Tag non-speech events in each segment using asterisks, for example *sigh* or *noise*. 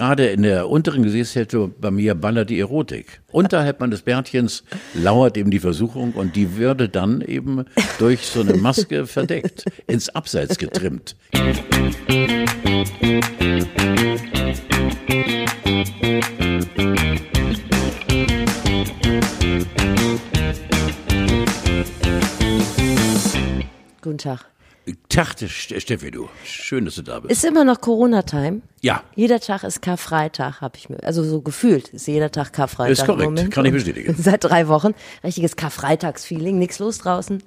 gerade in der unteren Gesichtshälfte bei mir ballert die Erotik. Unterhalb meines Bärtchens lauert eben die Versuchung und die würde dann eben durch so eine Maske *laughs* verdeckt, ins Abseits getrimmt. Guten Tag. Tag, Steffi, du. Schön, dass du da bist. Ist immer noch Corona-Time? Ja. Jeder Tag ist Karfreitag, habe ich mir, also so gefühlt ist jeder Tag Karfreitag. Ist korrekt, Moment. kann ich bestätigen. *laughs* Seit drei Wochen. Richtiges Karfreitagsfeeling, nichts los draußen.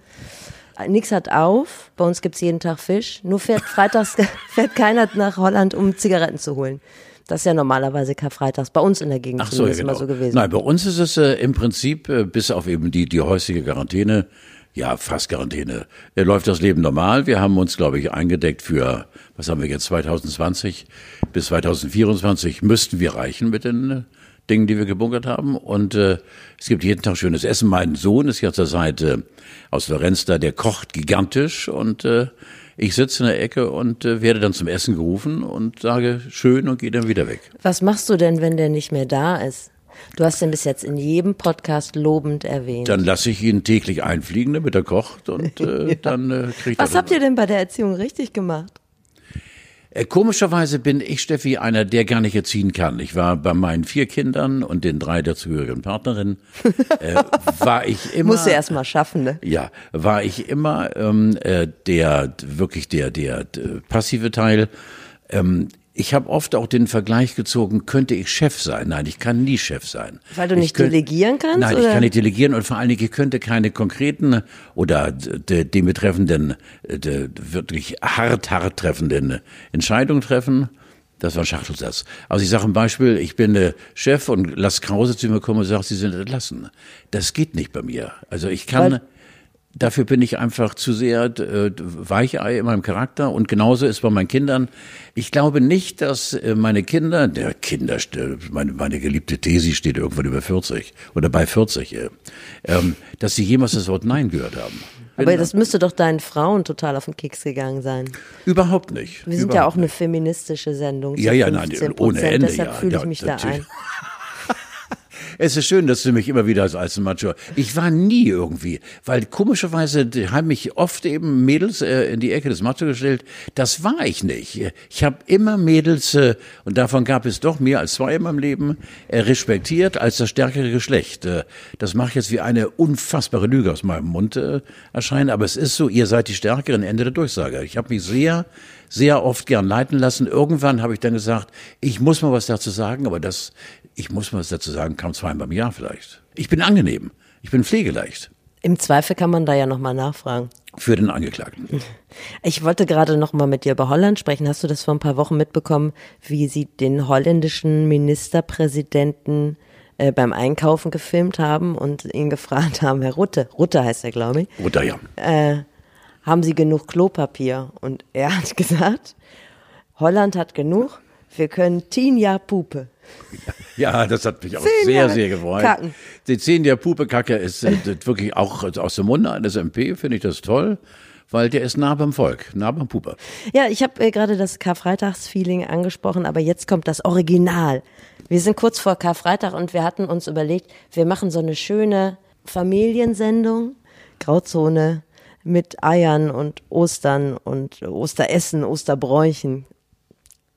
Nix hat auf. Bei uns gibt's jeden Tag Fisch. Nur fährt freitags *laughs* fährt keiner nach Holland, um Zigaretten zu holen. Das ist ja normalerweise Karfreitags. Bei uns in der Gegend Ach so, ja, genau. immer so gewesen. Nein, bei uns ist es äh, im Prinzip, äh, bis auf eben die, die häusliche Quarantäne, ja, fast Quarantäne, äh, läuft das Leben normal. Wir haben uns, glaube ich, eingedeckt für, was haben wir jetzt, 2020 bis 2024 müssten wir reichen mit den äh, Dingen, die wir gebunkert haben. Und äh, es gibt jeden Tag schönes Essen. Mein Sohn ist ja zur Seite aus Florenz da, der kocht gigantisch und äh, ich sitze in der Ecke und äh, werde dann zum Essen gerufen und sage schön und gehe dann wieder weg. Was machst du denn, wenn der nicht mehr da ist? Du hast ihn bis jetzt in jedem Podcast lobend erwähnt. Dann lasse ich ihn täglich einfliegen, damit er kocht und *laughs* äh, dann äh, kriegt er. Was habt ihr denn bei der Erziehung richtig gemacht? Äh, komischerweise bin ich, Steffi, einer, der gar nicht erziehen kann. Ich war bei meinen vier Kindern und den drei dazugehörigen Partnerinnen, äh, *laughs* war ich immer. Musst du erst mal schaffen, ne? Ja, war ich immer ähm, äh, der wirklich der der, der passive Teil. Ähm, ich habe oft auch den Vergleich gezogen, könnte ich Chef sein? Nein, ich kann nie Chef sein. Weil du Ich nicht könnt- delegieren kannst, Nein, ich oder? kann nicht delegieren und vor allen Dingen, ich könnte keine konkreten oder de, dem betreffenden, de, wirklich hart, hart treffenden Entscheidungen treffen. Das war ein Schachtelsatz. Also ich sage ein Beispiel, ich bin äh, Chef und lass Krause zu mir kommen und sagt, Sie sind entlassen. Das geht nicht bei mir. Also ich kann... Weil- Dafür bin ich einfach zu sehr äh, Weichei in meinem Charakter und genauso ist bei meinen Kindern. Ich glaube nicht, dass äh, meine Kinder, der Kinder, meine, meine geliebte Tesi steht irgendwann über 40 oder bei 40, äh, ähm, dass sie jemals das Wort Nein gehört haben. Aber das müsste doch deinen Frauen total auf den Keks gegangen sein. Überhaupt nicht. Wir sind Überhaupt ja auch eine feministische Sendung. Ja, ja, nein, 15%, ohne Ende, Deshalb ja. fühle ich Ja, mich da ein. Es ist schön, dass du mich immer wieder als, Macho. Ich war nie irgendwie, weil komischerweise haben mich oft eben Mädels äh, in die Ecke des Macho gestellt. Das war ich nicht. Ich habe immer Mädels, äh, und davon gab es doch mehr als zwei in meinem Leben, äh, respektiert als das stärkere Geschlecht. Äh, das macht jetzt wie eine unfassbare Lüge aus meinem Mund äh, erscheinen, aber es ist so, ihr seid die Stärkeren, Ende der Durchsage. Ich habe mich sehr sehr oft gern leiten lassen. Irgendwann habe ich dann gesagt, ich muss mal was dazu sagen, aber das, ich muss mal was dazu sagen, kam zweimal im Jahr vielleicht. Ich bin angenehm. Ich bin pflegeleicht Im Zweifel kann man da ja nochmal nachfragen. für den Angeklagten. *laughs* Ich wollte gerade noch mal mit dir über Holland sprechen. Hast du das vor ein paar Wochen mitbekommen, wie sie den holländischen Ministerpräsidenten äh, beim Einkaufen gefilmt haben und ihn gefragt haben, Herr Rutte, Rutte heißt er, glaube ich, Oder ja. haben Sie genug Klopapier? Und er hat *laughs* gesagt, Holland hat genug, wir können Jahr Pupe. Ja, *laughs* das hat mich auch Zehn sehr, Jahre sehr gefreut. kacken. Die zehn der Pupekacke ist äh, wirklich auch aus dem Munde eines MP, finde ich das toll, weil der ist nah beim Volk, nah beim Puper. Ja, ich habe äh, gerade das Karfreitagsfeeling angesprochen, aber jetzt kommt das Original. Wir sind kurz vor Karfreitag und wir hatten uns überlegt, wir machen so eine schöne Familiensendung, Grauzone mit Eiern und Ostern und Osteressen, Osterbräuchen.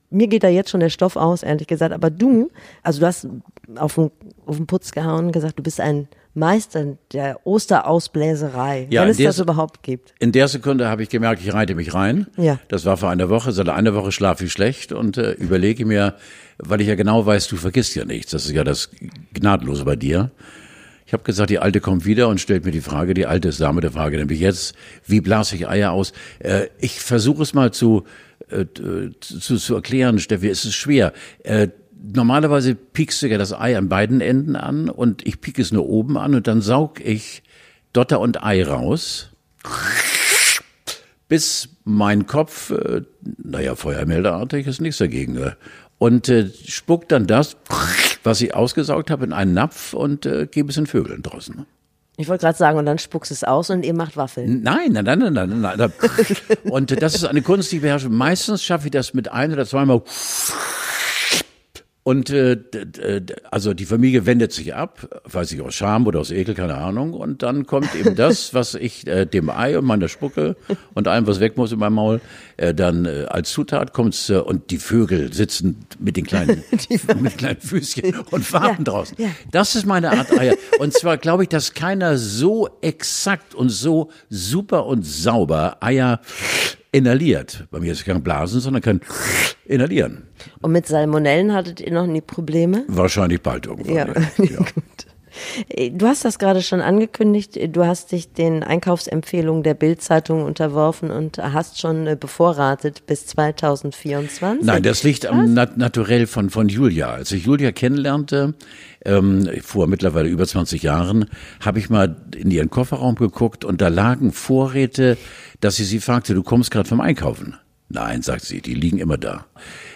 Mir geht da jetzt schon der Stoff aus, ehrlich gesagt. Aber du, also du hast auf den, auf den Putz gehauen und gesagt, du bist ein Meister der Osterausbläserei, Ja, wenn es der das überhaupt gibt. In der Sekunde habe ich gemerkt, ich reite mich rein. Ja. Das war vor einer Woche. Seit einer Woche schlafe ich schlecht und äh, überlege mir, weil ich ja genau weiß, du vergisst ja nichts. Das ist ja das Gnadenlose bei dir. Ich habe gesagt, die Alte kommt wieder und stellt mir die Frage, die Alte ist Dame der Frage, nämlich jetzt, wie blase ich Eier aus? Äh, ich versuche es mal zu, äh, zu, zu erklären, Steffi, es ist schwer. Äh, normalerweise piekst du ja das Ei an beiden Enden an und ich piek es nur oben an und dann saug ich Dotter und Ei raus bis mein Kopf, äh, naja, feuermeldeartig ist nichts dagegen, äh, und äh, spuckt dann das, was ich ausgesaugt habe, in einen Napf und äh, gebe es den Vögeln draußen. Ich wollte gerade sagen, und dann spuckst es aus und ihr macht Waffeln. Nein, nein, nein, nein, nein, nein. nein. *laughs* Und das ist eine Kunst, die ich beherrsche. Meistens schaffe ich das mit ein oder zweimal Und äh, d- also die Familie wendet sich ab, weiß ich aus Scham oder aus Ekel, keine Ahnung. Und dann kommt eben *laughs* das, was ich äh, dem Ei und meiner Spucke und allem, was weg muss in meinem Maul, äh, dann äh, als Zutat kommt's äh, und die Vögel sitzen mit den kleinen, *laughs* *laughs* mit kleinen Füßchen und warten Ja, draußen. ja. Das ist meine Art Eier. Und zwar glaube ich, dass keiner so exakt und so super und sauber Eier inhaliert. Bei mir ist es kein Blasen, sondern kann inhalieren. Und mit Salmonellen hattet ihr noch nie Probleme? Wahrscheinlich bald irgendwann. Ja, ja. *laughs* gut. Äh, Du hast das gerade schon angekündigt. Du hast dich den Einkaufsempfehlungen der Bild-Zeitung unterworfen und hast schon äh, bevorratet bis 2024. Nein, das liegt am Nat Naturell von, von Julia. Als ich Julia kennenlernte, ähm, vor mittlerweile über 20 Jahren, habe ich mal in ihren Kofferraum geguckt und da lagen Vorräte, dass sie sie fragte, du kommst gerade vom Einkaufen. Nein, sagt sie, die liegen immer da.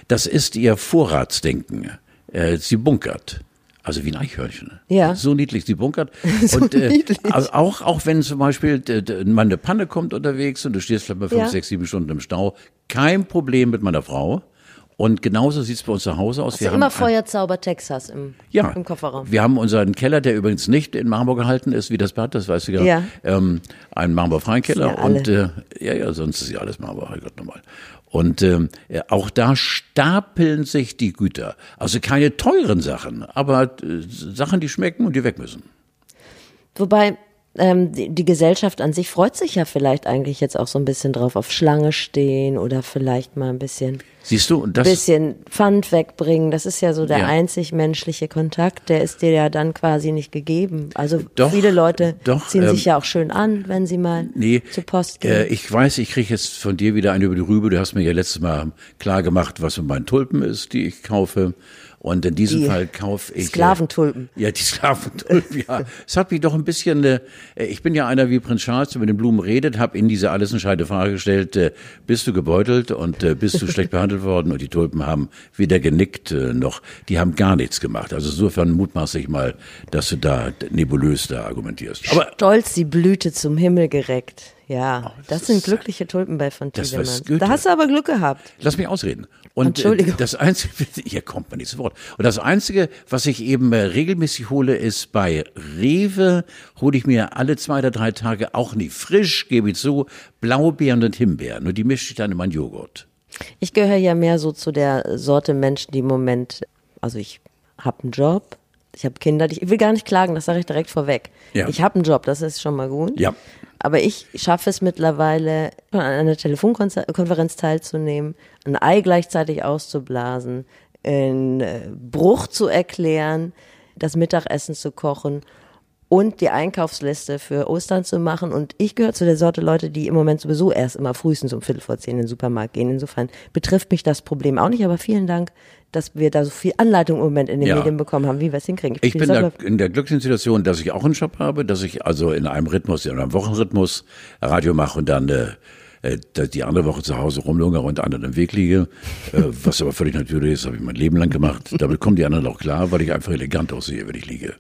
Das ist ihr Vorratsdenken. Äh, sie bunkert. Also wie ein Eichhörnchen. Ja. So niedlich, sie bunkert. *laughs* und äh, niedlich. also auch, auch wenn zum Beispiel mal eine Panne kommt unterwegs und du stehst vielleicht mal fünf, Ja. sechs, sieben Stunden im Stau, kein Problem mit meiner Frau. Und genauso sieht's bei uns zu Hause aus. Hast du immer Feuerzauber Texas im, ja, im Kofferraum. Wir haben unseren Keller, der übrigens nicht in Marmor gehalten ist, wie das Bad, das weißt du ja. Ja. Ähm, einen marmorfreien Keller. Ja, und äh, ja, ja, sonst ist ja alles Marmor, Herrgott nochmal. Und ähm, ja, auch da stapeln sich die Güter. Also keine teuren Sachen, aber äh, Sachen, die schmecken und die weg müssen. Wobei ähm, die, die Gesellschaft an sich freut sich ja vielleicht eigentlich jetzt auch so ein bisschen drauf auf Schlange stehen oder vielleicht mal ein bisschen Siehst du, das bisschen Pfand wegbringen. Das ist ja so der Ja. einzig menschliche Kontakt, der ist dir ja dann quasi nicht gegeben. Also Doch, viele Leute doch, ziehen ähm, sich ja auch schön an, wenn sie mal Nee, zur Post äh, gehen. ich weiß, ich kriege jetzt von dir wieder eine über die Rübe. Du hast mir ja letztes Mal klar gemacht, was mit meinen Tulpen ist, die ich kaufe. Und in diesem Die Fall kaufe ich. äh, Sklaventulpen. Ja, die *laughs* Sklaventulpen, ja. Es hat mich doch ein bisschen, äh, ich bin ja einer wie Prinz Charles, der mit den Blumen redet, habe in diese alles entscheidende Frage gestellt, äh, bist du gebeutelt und äh, bist du schlecht behandelt worden? Und die Tulpen haben weder genickt äh, noch, die haben gar nichts gemacht. Also insofern mutmaße ich mal, dass du da nebulös da argumentierst. Aber Stolz die Blüte zum Himmel gereckt. Ja, das, Oh, das sind ist- glückliche Tulpen bei von Das Tiedemann. Da hast du aber Glück gehabt. Lass mich ausreden. Und Entschuldigung. äh, das einzige, *laughs* hier kommt man nicht zu Wort. Und das einzige, was ich eben äh, regelmäßig hole, ist bei Rewe hole ich mir alle zwei oder drei Tage auch nicht frisch, gebe ich zu, Blaubeeren und Himbeeren. Und die mische ich dann in meinen Joghurt. Ich gehöre ja mehr so zu der Sorte Menschen, die im Moment, also ich habe einen Job, ich habe Kinder, ich will gar nicht klagen, das sage ich direkt vorweg. Ja. Ich habe einen Job, das ist schon mal gut. Ja. Aber ich schaffe es mittlerweile, an einer Telefonkonferenz teilzunehmen, ein Ei gleichzeitig auszublasen, einen äh, Bruch zu erklären, das Mittagessen zu kochen und die Einkaufsliste für Ostern zu machen. Und ich gehöre zu der Sorte Leute, die im Moment sowieso erst immer frühestens um Viertel vor zehn in den Supermarkt gehen. Insofern betrifft mich das Problem auch nicht. Aber vielen Dank, dass wir da so viel Anleitung im Moment in den Ja. Medien bekommen haben, wie wir es hinkriegen. Ich bin sag da in der glücklichen Situation, dass ich auch einen Job habe, dass ich also in einem Rhythmus, in einem Wochenrhythmus Radio mache und dann äh, äh, die andere Woche zu Hause rumlungere und anderen im Weg liege, äh, *laughs* was aber völlig natürlich ist, habe ich mein Leben lang gemacht. Damit kommen die anderen auch klar, weil ich einfach elegant aussehe, wenn ich liege.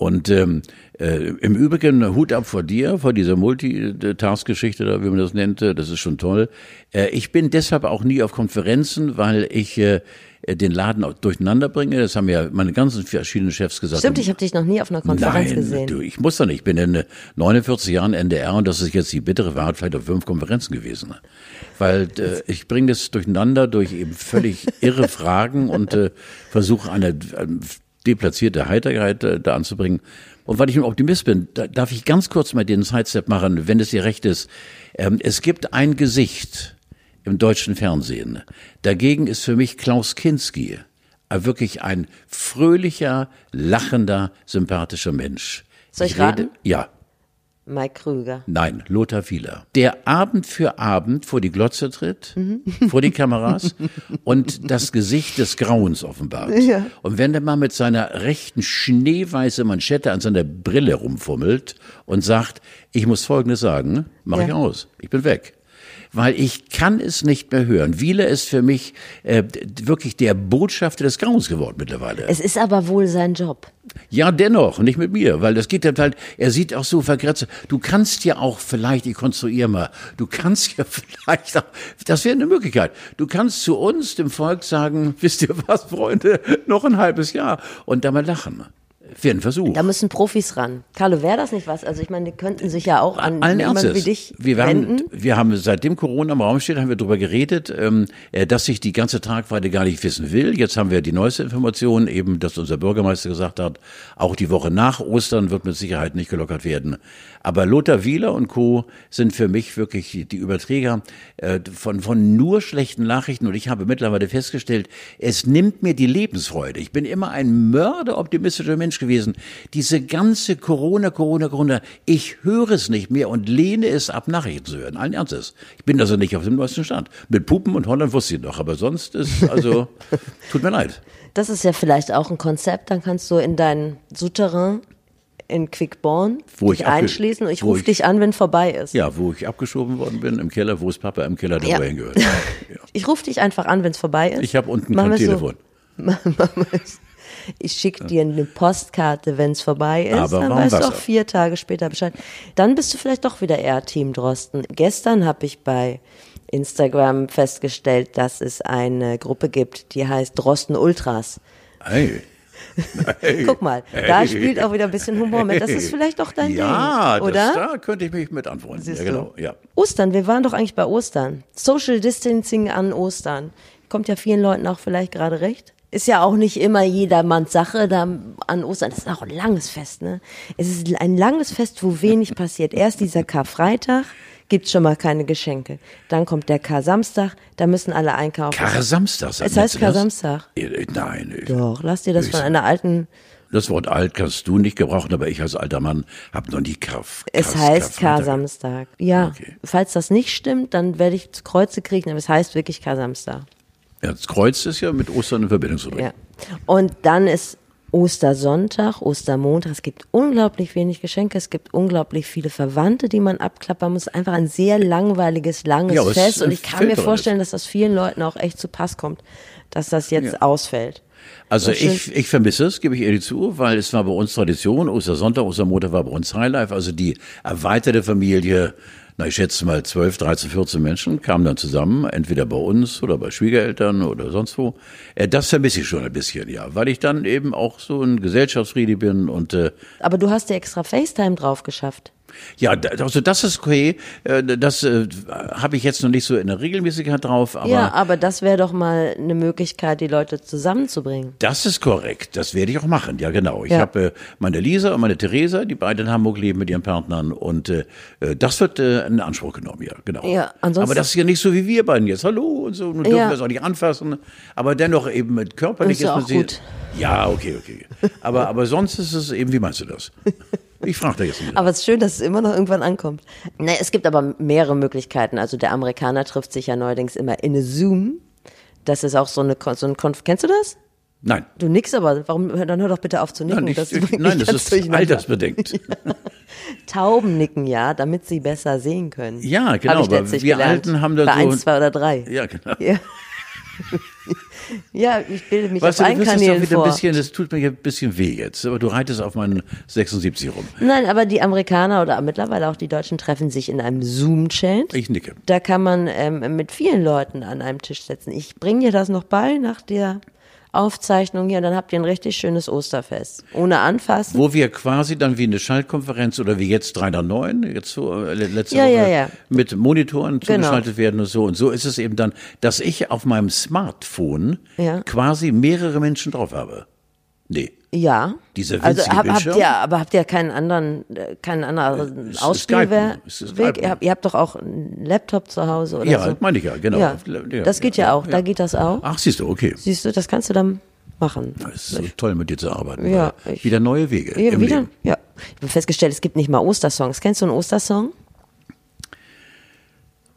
Und ähm, äh, im Übrigen Hut ab vor dir, vor dieser Multitask-Geschichte, wie man das nennt, äh, das ist schon toll. Äh, ich bin deshalb auch nie auf Konferenzen, weil ich äh, den Laden auch durcheinander bringe. Das haben ja meine ganzen verschiedenen Chefs gesagt. Stimmt, ich habe dich noch nie auf einer Konferenz Nein, gesehen. du, ich muss doch nicht. Ich bin in äh, 49 Jahren NDR und das ist jetzt die bittere Wahrheit, vielleicht auf fünf Konferenzen gewesen. Weil äh, ich bringe das durcheinander durch eben völlig irre Fragen und äh, versuche eine äh, deplatzierte Heiterkeit äh, da anzubringen. Und weil ich ein Optimist bin, da, darf ich ganz kurz mal den Sidestep machen, wenn es dir recht ist. Ähm, es gibt ein Gesicht im deutschen Fernsehen. Dagegen ist für mich Klaus Kinski äh, wirklich ein fröhlicher, lachender, sympathischer Mensch. Soll ich raten? Ja. Mike Krüger. Nein, Lothar Wieler. Der Abend für Abend vor die Glotze tritt, Mhm. vor die Kameras *laughs* und das Gesicht des Grauens offenbart. Ja. Und wenn der mal mit seiner rechten schneeweiße Manschette an seiner Brille rumfummelt und sagt, ich muss Folgendes sagen, mach Ja. ich aus, ich bin weg. Weil ich kann es nicht mehr hören. Wieler ist für mich äh, wirklich der Botschafter des Grauens geworden mittlerweile. Es ist aber wohl sein Job. Ja, dennoch, nicht mit mir, weil das geht ja halt, er sieht auch so vergrätzt. Du kannst ja auch vielleicht, ich konstruiere mal, du kannst ja *laughs* vielleicht auch, das wäre eine Möglichkeit. Du kannst zu uns, dem Volk sagen, *laughs* wisst ihr was, Freunde, noch ein halbes Jahr und da mal lachen. Wäre ein Versuch. Da müssen Profis ran. Carlo, wäre das nicht was? Also ich meine, die könnten sich ja auch an Allen jemanden wie dich wir wenden. haben, wir haben seitdem Corona im Raum steht, haben wir darüber geredet, ähm, äh, dass sich die ganze Tragweite gar nicht wissen will. Jetzt haben wir die neueste Information, eben, dass unser Bürgermeister gesagt hat, auch die Woche nach Ostern wird mit Sicherheit nicht gelockert werden. Aber Lothar Wieler und Co. sind für mich wirklich die Überträger äh, von, von nur schlechten Nachrichten. Und ich habe mittlerweile festgestellt, es nimmt mir die Lebensfreude. Ich bin immer ein mörderoptimistischer Mensch gewesen. Diese ganze Corona, Corona, Corona, ich höre es nicht mehr und lehne es ab, Nachrichten zu hören. Allen Ernstes. Ich bin also nicht auf dem neuesten Stand. Mit Puppen und Holland wusste ich noch, aber sonst ist, also, *laughs* tut mir leid. Das ist ja vielleicht auch ein Konzept. Dann kannst du in dein Souterrain in Quickborn Wo dich ich einschließen und ich rufe ich- dich an, wenn vorbei ist. Ja, wo ich abgeschoben worden bin, im Keller, wo ist Papa im Keller, der Ja. hingehört. *laughs* Ja. Ich rufe dich einfach an, wenn es vorbei ist. Ich habe unten Machen kein Telefon. *laughs* So. Es. Ich schicke dir eine Postkarte, wenn es vorbei ist. Aber dann weißt du auch vier Tage später Bescheid. Dann bist du vielleicht doch wieder eher Team Drosten. Gestern habe ich bei Instagram festgestellt, dass es eine Gruppe gibt, die heißt Drosten Ultras. Hey. Hey. Guck mal, da Hey. spielt auch wieder ein bisschen Humor mit. Das ist vielleicht doch dein ja, Ding, oder? Das, da könnte ich mich mit anfreunden. Siehst Ja, genau. Ja. Ostern, wir waren doch eigentlich bei Ostern. Social Distancing an Ostern. Kommt ja vielen Leuten auch vielleicht gerade recht. Ist ja auch nicht immer jedermanns Sache da an Ostern. Das ist auch ein langes Fest, ne? Es ist ein langes Fest, wo wenig passiert. Erst dieser Karfreitag gibt's schon mal keine Geschenke. Dann kommt der Kar-Samstag, da müssen alle einkaufen. Kar-Samstag. es heißt? Kar-Samstag. Äh, Nein, ich, Doch, lass dir das von einer alten das Wort alt kannst du nicht gebrauchen, aber ich als alter Mann habe noch nie Kar Es heißt. Kar-Samstag. Ja, Okay. falls das nicht stimmt, dann werde ich Kreuze kriegen, aber es heißt wirklich Kar-Samstag. Ja, das Kreuz ist ja mit Ostern in Verbindung zu bringen. Ja. Und dann ist Ostersonntag, Ostermontag. Es gibt unglaublich wenig Geschenke. Es gibt unglaublich viele Verwandte, die man abklappern muss. Einfach ein sehr langweiliges, langes Ja, Fest. Und ich kann mir vorstellen, dass das vielen Leuten auch echt zu Pass kommt, dass das jetzt ausfällt. Also ist ich, ich vermisse es, gebe ich ehrlich zu, weil es war bei uns Tradition, Ostersonntag, Ostermontag war bei uns Highlife, also die erweiterte Familie, na ich schätze mal 12, 13, 14 Menschen kamen dann zusammen, entweder bei uns oder bei Schwiegereltern oder sonst wo. Äh, Das vermisse ich schon ein bisschen, ja, weil ich dann eben auch so ein Gesellschaftsfriede bin und äh, Aber du hast dir extra FaceTime drauf geschafft. Ja, also das ist okay, äh, das äh, habe ich jetzt noch nicht so in der Regelmäßigkeit drauf, aber ja, aber das wäre doch mal eine Möglichkeit, die Leute zusammenzubringen. Das ist korrekt. Das werde ich auch machen. Ja, genau. Ich Ja. habe äh, meine Lisa und meine Theresa, die beide in Hamburg leben mit ihren Partnern. Und das wird in Anspruch genommen, ja, genau. Ja, ansonsten- Aber das ist ja nicht so wie wir beiden jetzt. Hallo und so. Nun dürfen Ja. wir es auch nicht anfassen. Aber dennoch eben mit körperlich Ist ja man auch gut. Ja, okay, okay. Aber, aber sonst ist es eben, wie meinst du das? *laughs* Ich frage da jetzt wieder. Aber es ist schön, dass es immer noch irgendwann ankommt. Ne, es gibt aber mehrere Möglichkeiten. Also der Amerikaner trifft sich ja neuerdings immer in eine Zoom. Das ist auch so eine, so ein Konf Kennst du das? Nein. Du nix aber. Warum? Dann hör doch bitte auf zu nicken. Nein, Das ist ich, nein das ist altersbedingt. *laughs* Tauben nicken ja, damit sie besser sehen können. Ja, genau, Hab ich aber wir gelernt. Alten haben da Bei so- eins, zwei oder drei. Ja, genau. Ja. Ja, ich bilde mich Weißt auf du, allen Kanälen wieder vor. ein bisschen, das tut mir ein bisschen weh jetzt, aber du reitest auf meinen 76 rum. Nein, aber die Amerikaner oder mittlerweile auch die Deutschen treffen sich in einem Zoom-Chat. Ich nicke. Da kann man ähm, mit vielen Leuten an einem Tisch sitzen. Ich bringe dir das noch bei nach der Aufzeichnung hier, dann habt ihr ein richtig schönes Osterfest. Ohne anfassen. Wo wir quasi dann wie eine Schaltkonferenz oder wie jetzt 3 nach 9, jetzt so äh, letzte Ja, Woche, ja, ja. mit Monitoren Genau. zugeschaltet werden und so. Und so ist es eben dann, dass ich auf meinem Smartphone quasi mehrere Menschen drauf habe. Nee. Ja. Dieser also hab, habt ihr, aber habt ihr keinen anderen, äh, keinen anderen es Ausspielweg? Ihr habt, ihr habt doch auch einen Laptop zu Hause oder Ja, so. meine ich ja, genau. Ja, Ja, das geht ja, ja, auch. ja. Da geht das auch. Ach, siehst du, okay. Siehst du, das kannst du dann machen. Es ist so toll, mit dir zu arbeiten. Ja, ich- wieder neue Wege Ja, wieder? Leben. Ja. Ich habe festgestellt, es gibt nicht mal Ostersongs. Kennst du einen Ostersong?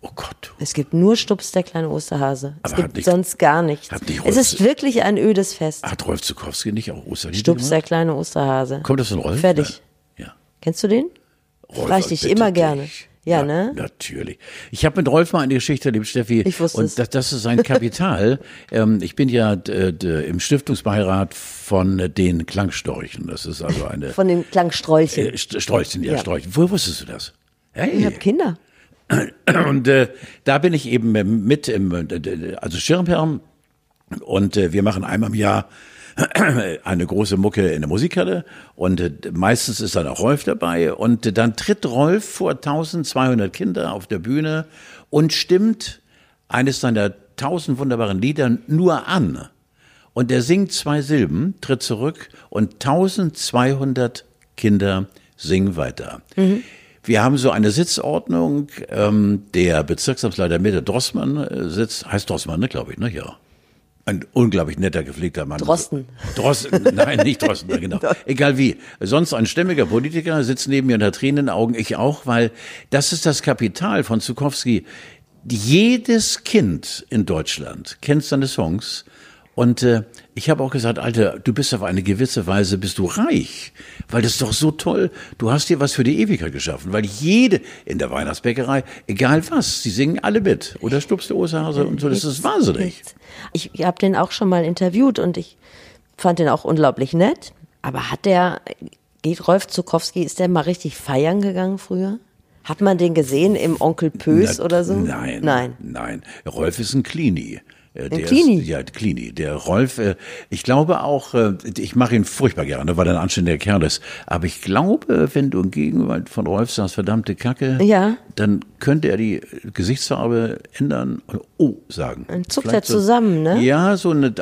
Oh Gott. Es gibt nur Stups, der kleine Osterhase. Es Aber gibt nicht- sonst gar nichts. nicht Es ist wirklich ein ödes Fest. Hat Rolf Zukowski nicht auch Osterlied Stups, der kleine Osterhase. Kommt das von Rolf? Fertig. Ja. ja. Kennst du den? Rolf, ich dich immer gerne. dich. Ja, ne? Natürlich. Ich habe mit Rolf mal eine Geschichte erlebt, Steffi. Ich wusste und das, das ist sein Kapital. *laughs* ähm, ich bin ja im Stiftungsbeirat von den Klangstorchen. Das ist also eine Von den Klangstrolchen. äh, St- Strolchen, ja, Ja. Strolchen. Woher wusstest du das? Hey. ich habe Kinder. Und äh, da bin ich eben mit im, äh, also Schirmherr und äh, wir machen einmal im Jahr *clears throat* eine große Mucke in der Musikhalle und äh, meistens ist dann auch Rolf dabei und äh, dann tritt Rolf vor 1200 Kinder auf der Bühne und stimmt eines seiner tausend wunderbaren Lieder nur an. Und er singt zwei Silben, tritt zurück und 1200 Kinder singen weiter. Wir haben so eine Sitzordnung. Ähm, der Bezirksamtsleiter Mitte Drossmann äh, sitzt, heißt Drossmann, ne, glaube ich, ne? Ja. Ein unglaublich netter, gepflegter Mann. Drosten. Drosten, nein, nicht Drosten, genau. *laughs* Egal wie. Sonst ein stämmiger Politiker sitzt neben mir und hat Tränen in den Augen, ich auch, weil das ist das Kapital von Zukowski. Jedes Kind in Deutschland kennt seine Songs. Und äh, ich habe auch gesagt, Alter, du bist auf eine gewisse Weise bist du reich, weil das ist doch so toll. Du hast dir was für die Ewigkeit geschaffen, weil jede in der Weihnachtsbäckerei, egal was, sie singen alle mit. Oder Stups der Osterhase und so, das ist wahnsinnig. Ich, ich habe den auch schon mal interviewt und ich fand den auch unglaublich nett. Aber hat der, geht Rolf Zukowski, ist der mal richtig feiern gegangen früher? Hat man den gesehen im Onkel Pös Na, oder so? Nein. Nein. Nein. Rolf ist ein Klini. Äh, der Klini? Ist, ja, Klini. Der Rolf, äh, ich glaube auch, äh, ich mache ihn furchtbar gerne, weil er ein anständiger Kerl ist. Aber ich glaube, wenn du in Gegenwart von Rolf sagst, verdammte Kacke, Ja. dann könnte er die Gesichtsfarbe ändern und O sagen. Dann zuckt Vielleicht er zusammen, ne? Ja, so ein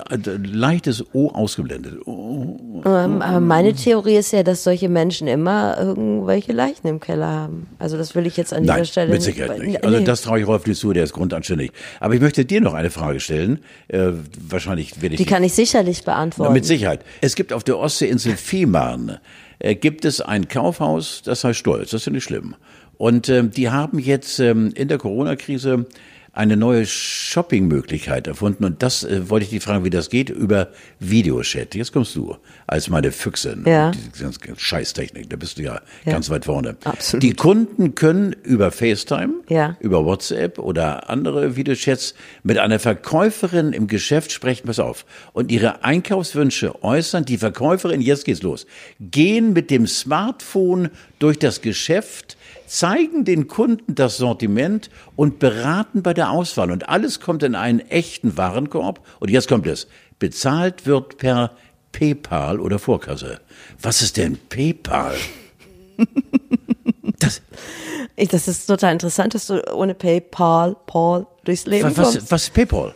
leichtes O ausgeblendet. Ähm, aber meine Theorie ist ja, dass solche Menschen immer irgendwelche Leichen im Keller haben. Also das will ich jetzt an dieser Nein, Stelle mit Sicherheit Nee, nicht. Also das traue ich Rolf nicht zu, der ist grundanständig. Aber ich möchte dir noch eine Frage stellen. Äh, wahrscheinlich werde ich Die kann ich sicherlich beantworten. Mit Sicherheit. Es gibt auf der Ostseeinsel Fehmarn, äh, gibt es ein Kaufhaus, das heißt Stolz. Das ist ja nicht schlimm. Und ähm, die haben jetzt ähm, in der Corona-Krise eine neue Shopping-Möglichkeit erfunden. Und das äh, wollte ich dich fragen, wie das geht, über Videochat. Jetzt kommst du als meine Füchsin. Ja. Diese ganze Scheißtechnik, da bist du ja, ganz weit vorne. Absolut. Die Kunden können über FaceTime, Ja. über WhatsApp oder andere Videochats mit einer Verkäuferin im Geschäft sprechen, pass auf, und ihre Einkaufswünsche äußern. Die Verkäuferin, jetzt geht's los, gehen mit dem Smartphone durch das Geschäft, zeigen den Kunden das Sortiment und beraten bei der Auswahl. Und alles kommt in einen echten Warenkorb. Und jetzt kommt es. Bezahlt wird per PayPal oder Vorkasse. Was ist denn PayPal? Das, das ist total interessant, dass du ohne PayPal Paul durchs Leben was, kommst. was, was ist PayPal?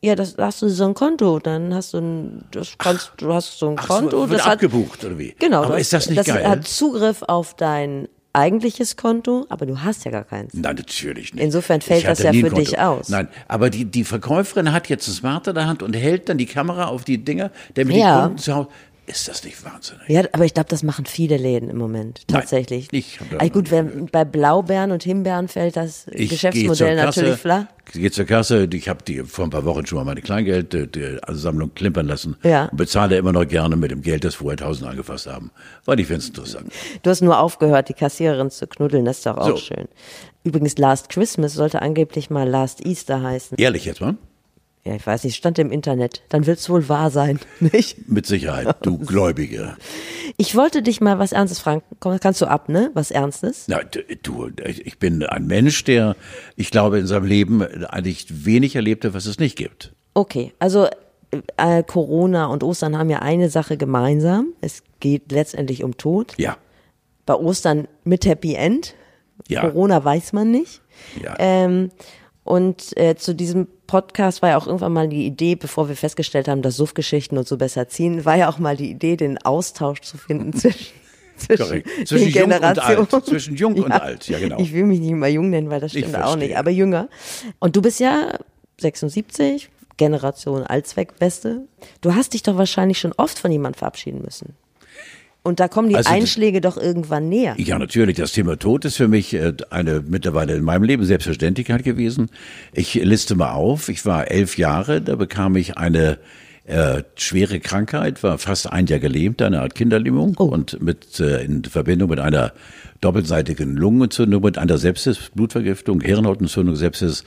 Ja, das da hast du so ein Konto, dann hast du ein, das kannst, du hast so ein Ach, Konto, so, wird das hat, abgebucht oder wie? genau, Aber das, ist das nicht das geil? hat Zugriff auf dein eigentliches Konto, aber du hast ja gar keins. Nein, natürlich nicht. Insofern fällt das ja für dich aus. Nein, aber die, die Verkäuferin hat jetzt ein Smart in der Hand und hält dann die Kamera auf die Dinger, damit Ja. die Kunden zu Hause. Ist das nicht wahnsinnig? Ja, aber ich glaube, das machen viele Läden im Moment Nein, tatsächlich. ich hab da also gut, wenn, bei Blaubeeren und Himbeeren fällt das Ich Geschäftsmodell Kasse, natürlich flach. gehe zur Kasse, ich habe die vor ein paar Wochen schon mal meine Kleingeldsammlung klimpern lassen Ja. und bezahle immer noch gerne mit dem Geld, das vorher tausend angefasst haben. Weil ich finde es interessant. Du hast nur aufgehört, die Kassiererin zu knuddeln, das ist doch auch So. schön. Übrigens, Last Christmas sollte angeblich mal Last Easter heißen. Ehrlich jetzt mal? Ja, ich weiß nicht, stand im Internet. Dann wird's wohl wahr sein, *laughs* nicht? Mit Sicherheit, du *laughs* Gläubige. Ich wollte dich mal was Ernstes fragen. Komm, kannst du ab, ne? Was Ernstes? Na, du, ich bin ein Mensch, der, ich glaube, in seinem Leben eigentlich wenig erlebte, was es nicht gibt. Okay, also äh, Corona und Ostern haben ja eine Sache gemeinsam. Es geht letztendlich um Tod. Ja, Bei Ostern mit Happy End. Ja. Corona weiß man nicht. ja. Ähm, und äh, zu diesem Podcast war ja auch irgendwann mal die Idee, bevor wir festgestellt haben, dass Suffgeschichten und so besser ziehen, war ja auch mal die Idee, den Austausch zu finden *laughs* zwischen, zwischen, Zwischen jung und Generationen. alt. Zwischen jung und alt, ja, genau. Ich will mich nicht mal jung nennen, weil das Ich stimmt auch verstehe. nicht, aber jünger. Und du bist ja 76, Generation Allzweckbeste. Du hast dich doch wahrscheinlich schon oft von jemandem verabschieden müssen. Und da kommen die Also Einschläge doch irgendwann näher. Ja, natürlich. Das Thema Tod ist für mich äh, eine mittlerweile in meinem Leben Selbstverständlichkeit gewesen. Ich liste mal auf. Ich war elf Jahre, da bekam ich eine Äh, schwere Krankheit, war fast ein Jahr gelähmt, eine Art Kinderlähmung oh. und mit äh, in Verbindung mit einer doppelseitigen Lungenentzündung, mit einer Sepsis, Blutvergiftung, Hirnhautentzündung, Sepsis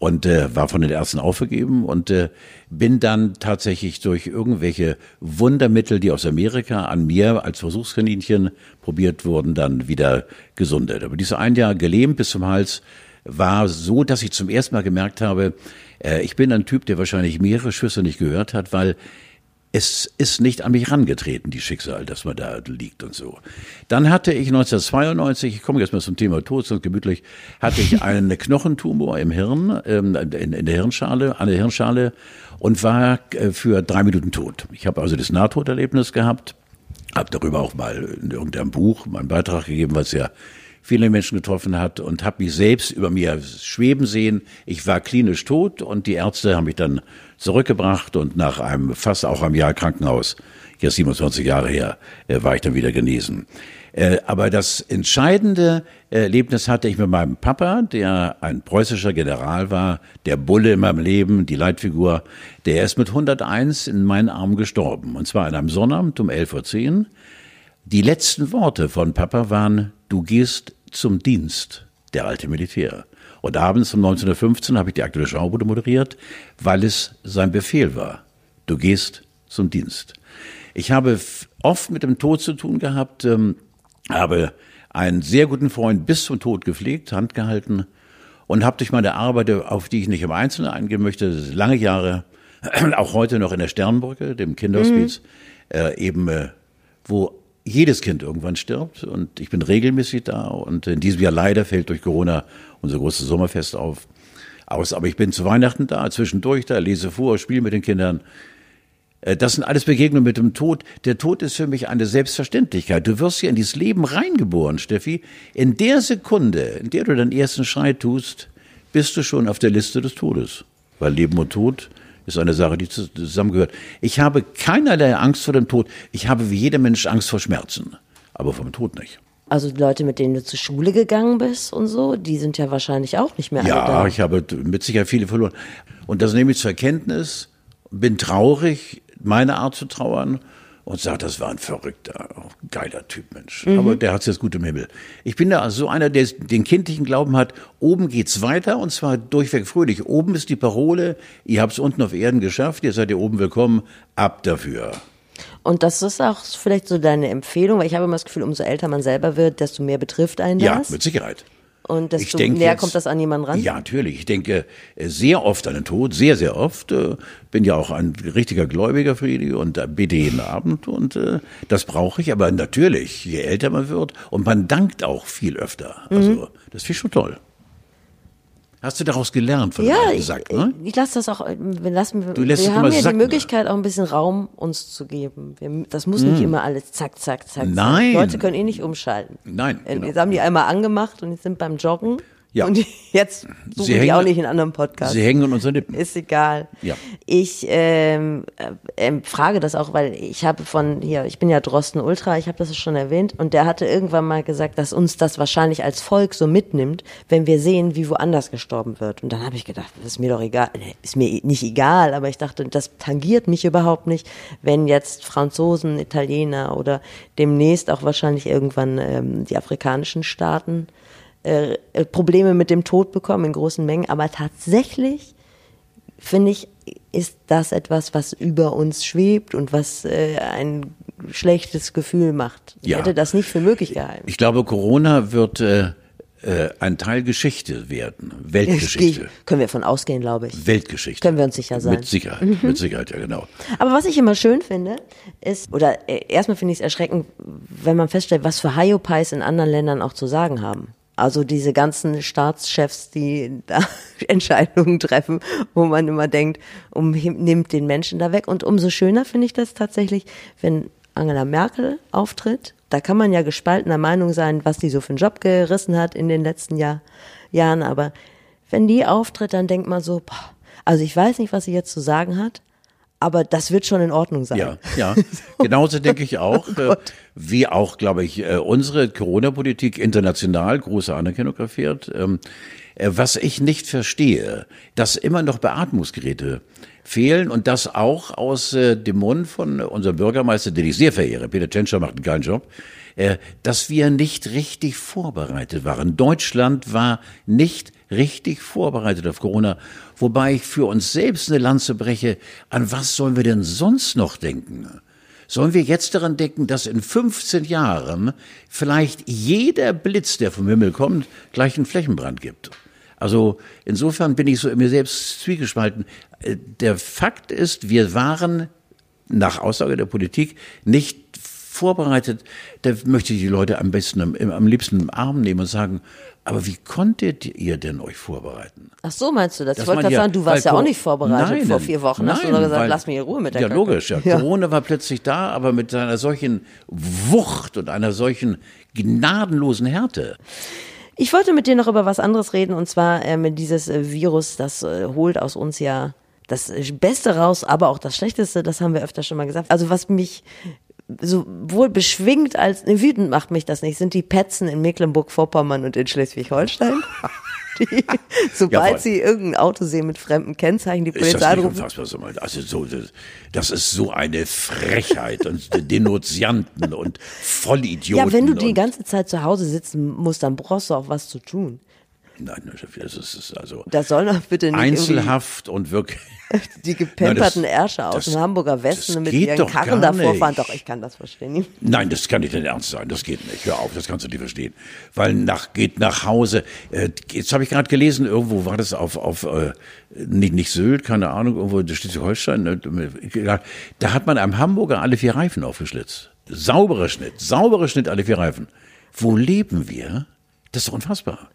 und äh, war von den Ärzten aufgegeben und äh, bin dann tatsächlich durch irgendwelche Wundermittel, die aus Amerika an mir als Versuchskaninchen probiert wurden, dann wieder gesundet. Aber diese ein Jahr gelähmt bis zum Hals war so, dass ich zum ersten Mal gemerkt habe, äh, ich bin ein Typ, der wahrscheinlich mehrere Schüsse nicht gehört hat, weil es ist nicht an mich rangetreten, die Schicksal, dass man da liegt und so. Dann hatte ich 1992, ich komme jetzt mal zum Thema Tod, sonst gemütlich, hatte ich *laughs* einen Knochentumor im Hirn, ähm, in, in der Hirnschale, an der Hirnschale und war äh, für drei Minuten tot. Ich habe also das Nahtoderlebnis gehabt, habe darüber auch mal in irgendeinem Buch meinen Beitrag gegeben, was ja viele Menschen getroffen hat und habe mich selbst über mir schweben sehen. Ich war klinisch tot und die Ärzte haben mich dann zurückgebracht und nach einem fast auch einem Jahr Krankenhaus, jetzt 27 Jahre her, äh, war ich dann wieder genesen. Äh, aber das entscheidende Erlebnis hatte ich mit meinem Papa, der ein preußischer General war, der Bulle in meinem Leben, die Leitfigur. Der ist mit 101 in meinen Armen gestorben. Und zwar an einem Sonnabend um 11.10 Uhr. Die letzten Worte von Papa waren, du gehst zum Dienst, der alte Militär. Und abends um 1915 habe ich die aktuelle Schaubude moderiert, weil es sein Befehl war. Du gehst zum Dienst. Ich habe oft mit dem Tod zu tun gehabt, ähm, habe einen sehr guten Freund bis zum Tod gepflegt, handgehalten und habe durch meine Arbeit, auf die ich nicht im Einzelnen eingehen möchte, lange Jahre, *clears throat* auch heute noch in der Sternbrücke, dem Kinderhospiz, mhm. äh, eben, äh, wo jedes Kind irgendwann stirbt und ich bin regelmäßig da und in diesem Jahr leider fällt durch Corona unser großes Sommerfest auf aus, aber ich bin zu Weihnachten da, zwischendurch da, lese vor, spiele mit den Kindern. Äh, das sind alles Begegnungen mit dem Tod. Der Tod ist für mich eine Selbstverständlichkeit. Du wirst hier in dieses Leben reingeboren, Steffi. In der Sekunde, in der du deinen ersten Schrei tust, bist du schon auf der Liste des Todes. Weil Leben und Tod ist eine Sache, die zusammengehört. Ich habe keinerlei Angst vor dem Tod. Ich habe wie jeder Mensch Angst vor Schmerzen, aber vor dem Tod nicht. Also die Leute, mit denen du zur Schule gegangen bist und so, die sind ja wahrscheinlich auch nicht mehr ja, alle da. Ja, ich habe mit Sicherheit viele verloren. Und das nehme ich zur Kenntnis, bin traurig, meine Art zu trauern und sagt, das war ein verrückter, geiler Typ, Mensch. Mhm. Aber der hat es jetzt gut im Himmel. Ich bin da so einer, der den kindlichen Glauben hat, oben geht's weiter und zwar durchweg fröhlich. Oben ist die Parole, ihr habt's unten auf Erden geschafft, ihr seid hier oben willkommen, ab dafür. Und das ist auch vielleicht so deine Empfehlung, weil ich habe immer das Gefühl, umso älter man selber wird, desto mehr betrifft einen das. Ja, mit Sicherheit. Und desto näher jetzt, kommt das an jemanden ran? Ja, natürlich. Ich denke äh, sehr oft an den Tod, sehr, sehr oft. Äh, bin ja auch ein richtiger Gläubiger, Friedi, und bete jeden Abend. Und äh, das brauche ich. Aber natürlich, je älter man wird, und man dankt auch viel öfter. Also, mhm. das finde ich schon toll. Hast du daraus gelernt von ja, Sack, ne? Ich, ich lasse das auch, wir lassen, du lässt wir haben ja die Möglichkeit, auch ein bisschen Raum uns zu geben. Wir, das muss nicht mm. immer alles zack, zack, zack. Nein. Zack. Leute können eh nicht umschalten. Nein. Genau. Jetzt haben die einmal angemacht und sind beim Joggen. Ja. Und *laughs* jetzt suchen Sie die auch nicht in anderen Podcasts. Sie hängen in unseren Lippen. Ist egal. Ja. Ich ähm, äh, frage das auch, weil ich habe von hier, ich bin ja Drosten Ultra, ich habe das schon erwähnt, und der hatte irgendwann mal gesagt, dass uns das wahrscheinlich als Volk so mitnimmt, wenn wir sehen, wie woanders gestorben wird. Und dann habe ich gedacht, das ist mir doch egal, nee, ist mir nicht egal, aber ich dachte, das tangiert mich überhaupt nicht, wenn jetzt Franzosen, Italiener oder demnächst auch wahrscheinlich irgendwann ähm, die afrikanischen Staaten äh, äh, Probleme mit dem Tod bekommen in großen Mengen. Aber tatsächlich finde ich, ist das etwas, was über uns schwebt und was äh, ein schlechtes Gefühl macht. Ich ja. hätte das nicht für möglich gehalten. Ich glaube, Corona wird äh, äh, ein Teil Geschichte werden, Weltgeschichte. Können wir von ausgehen, glaube ich. Weltgeschichte. Können wir uns sicher sein. Mit Sicherheit, mhm. mit Sicherheit, ja genau. Aber was ich immer schön finde, ist, oder erstmal finde ich es erschreckend, wenn man feststellt, was für Hyopies in anderen Ländern auch zu sagen haben. Also diese ganzen Staatschefs, die da *laughs* Entscheidungen treffen, wo man immer denkt, um, nimmt den Menschen da weg. Und umso schöner finde ich das tatsächlich, wenn Angela Merkel auftritt. Da kann man ja gespaltener Meinung sein, was die so für einen Job gerissen hat in den letzten Jahr, Jahren. Aber wenn die auftritt, dann denkt man so, boah, also ich weiß nicht, was sie jetzt zu sagen hat, aber das wird schon in Ordnung sein. Ja, ja. Genauso denke ich auch. *laughs* Oh wie auch, glaube ich, äh, unsere Corona-Politik international große Anerkennung erfährt. Ähm, äh, was ich nicht verstehe, dass immer noch Beatmungsgeräte fehlen und das auch aus äh, dem Mund von unserem Bürgermeister, den ich sehr verehre. Peter Tschentscher macht einen geilen Job. Äh, dass wir nicht richtig vorbereitet waren. Deutschland war nicht richtig vorbereitet auf Corona, wobei ich für uns selbst eine Lanze breche. An was sollen wir denn sonst noch denken? Sollen wir jetzt daran denken, dass in 15 Jahren vielleicht jeder Blitz, der vom Himmel kommt, gleich einen Flächenbrand gibt? Also insofern bin ich so in mir selbst zwiegespalten. Äh, der Fakt ist, wir waren nach Aussage der Politik nicht vorbereitet. Da möchte ich die Leute am besten, am, am liebsten im Arm nehmen und sagen, aber wie konntet ihr denn euch vorbereiten? Ach so, meinst du das? ich wollte gerade sagen, du warst ja auch nicht vorbereitet nein, vor vier Wochen. Nein, Hast du nur gesagt, weil, lass mich in Ruhe mit der Ja, Kacke. logisch. Ja. Ja. Corona war plötzlich da, aber mit einer solchen Wucht und einer solchen gnadenlosen Härte. Ich wollte mit dir noch über was anderes reden und zwar äh, mit dieses äh, Virus, das äh, holt aus uns ja das Beste raus, aber auch das Schlechteste, das haben wir öfter schon mal gesagt. Also was mich sowohl beschwingt als ne, wütend macht mich das nicht, sind die Petzen in Mecklenburg-Vorpommern und in Schleswig-Holstein. *laughs* Die, sobald voll. sie irgendein Auto sehen mit fremden Kennzeichen, die Polizei das nicht rufen. unfassbar? so mal? Also so, das, das ist so eine Frechheit und Denunzianten und Vollidioten. Ja, wenn du die ganze Zeit zu Hause sitzen musst, dann brauchst du auch was zu tun. Nein, das ist, das ist also Das soll doch bitte nicht Einzelhaft und wirklich. *laughs* die gepemperten Nein, das- Ärsche aus das- dem Hamburger Westen mit ihren Karren davor fahren. Doch, ich kann das verstehen. *laughs* Nein, das kann nicht dein Ernst sein. Das geht nicht. Hör auf, das kannst du nicht verstehen. Weil nach geht nach Hause. Äh, jetzt habe ich gerade gelesen, irgendwo war das auf auf äh, nicht nicht Sylt, keine Ahnung, irgendwo in Schleswig-Holstein. ne, Da hat man einem Hamburger alle vier Reifen aufgeschlitzt. Sauberer Schnitt, sauberer Schnitt alle vier Reifen. Wo leben wir? Das ist doch unfassbar.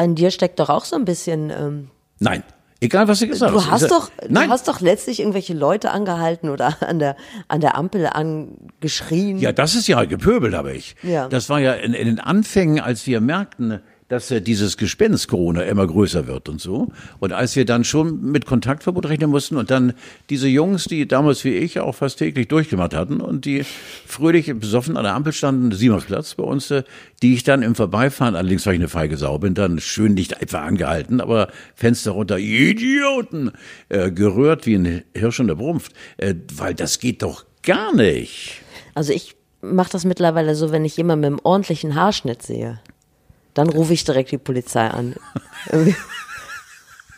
An dir steckt doch auch so ein bisschen. Ähm, Nein, egal was du gesagt du hast Ist ja- doch, Nein, du hast doch letztlich irgendwelche Leute angehalten oder an der an der Ampel angeschrien. Ja, das ist ja gepöbelt, habe ich. Ja. Das war ja in, in den Anfängen, als wir merkten, dass äh, dieses Gespenst Corona immer größer wird und so. Und als wir dann schon mit Kontaktverbot rechnen mussten und dann diese Jungs, die damals wie ich auch fast täglich durchgemacht hatten und die fröhlich besoffen an der Ampel standen, Simonsplatz bei uns, äh, die ich dann im Vorbeifahren, allerdings weil ich eine feige Sau bin, dann schön nicht etwa angehalten, aber Fenster runter, Idioten, äh, gerührt wie ein Hirsch in der Brumpft, äh, weil das geht doch gar nicht. Also ich mache das mittlerweile so, wenn ich jemanden mit einem ordentlichen Haarschnitt sehe, dann rufe ich direkt die Polizei an. *laughs*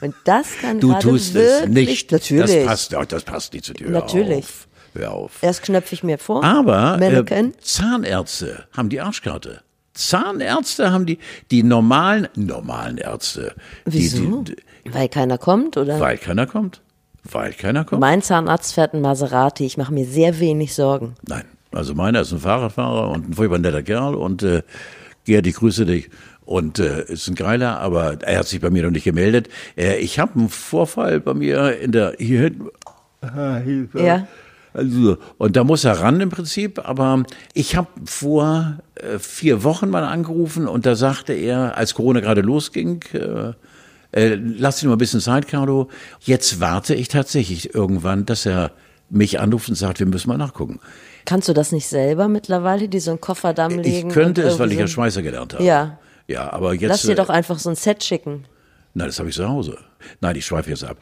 Und das kann Du tust wirklich, es nicht. Natürlich. Das passt, das passt nicht zu dir. Natürlich. Auf. Hör auf. Erst knöpfe ich mir vor. Aber äh. Zahnärzte haben die Arschkarte. Zahnärzte haben die, die normalen, normalen Ärzte. Wieso? Die, die, Weil keiner kommt, oder? weil keiner kommt. Weil keiner kommt. Mein Zahnarzt fährt einen Maserati. Ich mache mir sehr wenig Sorgen. Nein. Also meiner ist ein Fahrradfahrer und ein furchtbar netter Kerl und äh, Gerd, ich grüße dich. Und äh, ist ein Geiler, aber er hat sich bei mir noch nicht gemeldet. Äh, ich habe einen Vorfall bei mir in der hier hinten. Ah, Hilfe. Ja. Also, und da muss er ran im Prinzip, aber ich habe vor äh, vier Wochen mal angerufen und da sagte er, als Corona gerade losging, äh, äh, lass dir mal ein bisschen Zeit, Carlo. Jetzt warte ich tatsächlich irgendwann, dass er mich anruft und sagt, wir müssen mal nachgucken. Kannst du das nicht selber mittlerweile, die so einen Kofferdamm legen? Ich könnte es, weil ich ja Schweißer gelernt habe. Ja. Ja, aber jetzt. Lass dir äh, doch einfach so ein Set schicken. Nein, das habe ich zu Hause. Nein, ich schweife jetzt ab.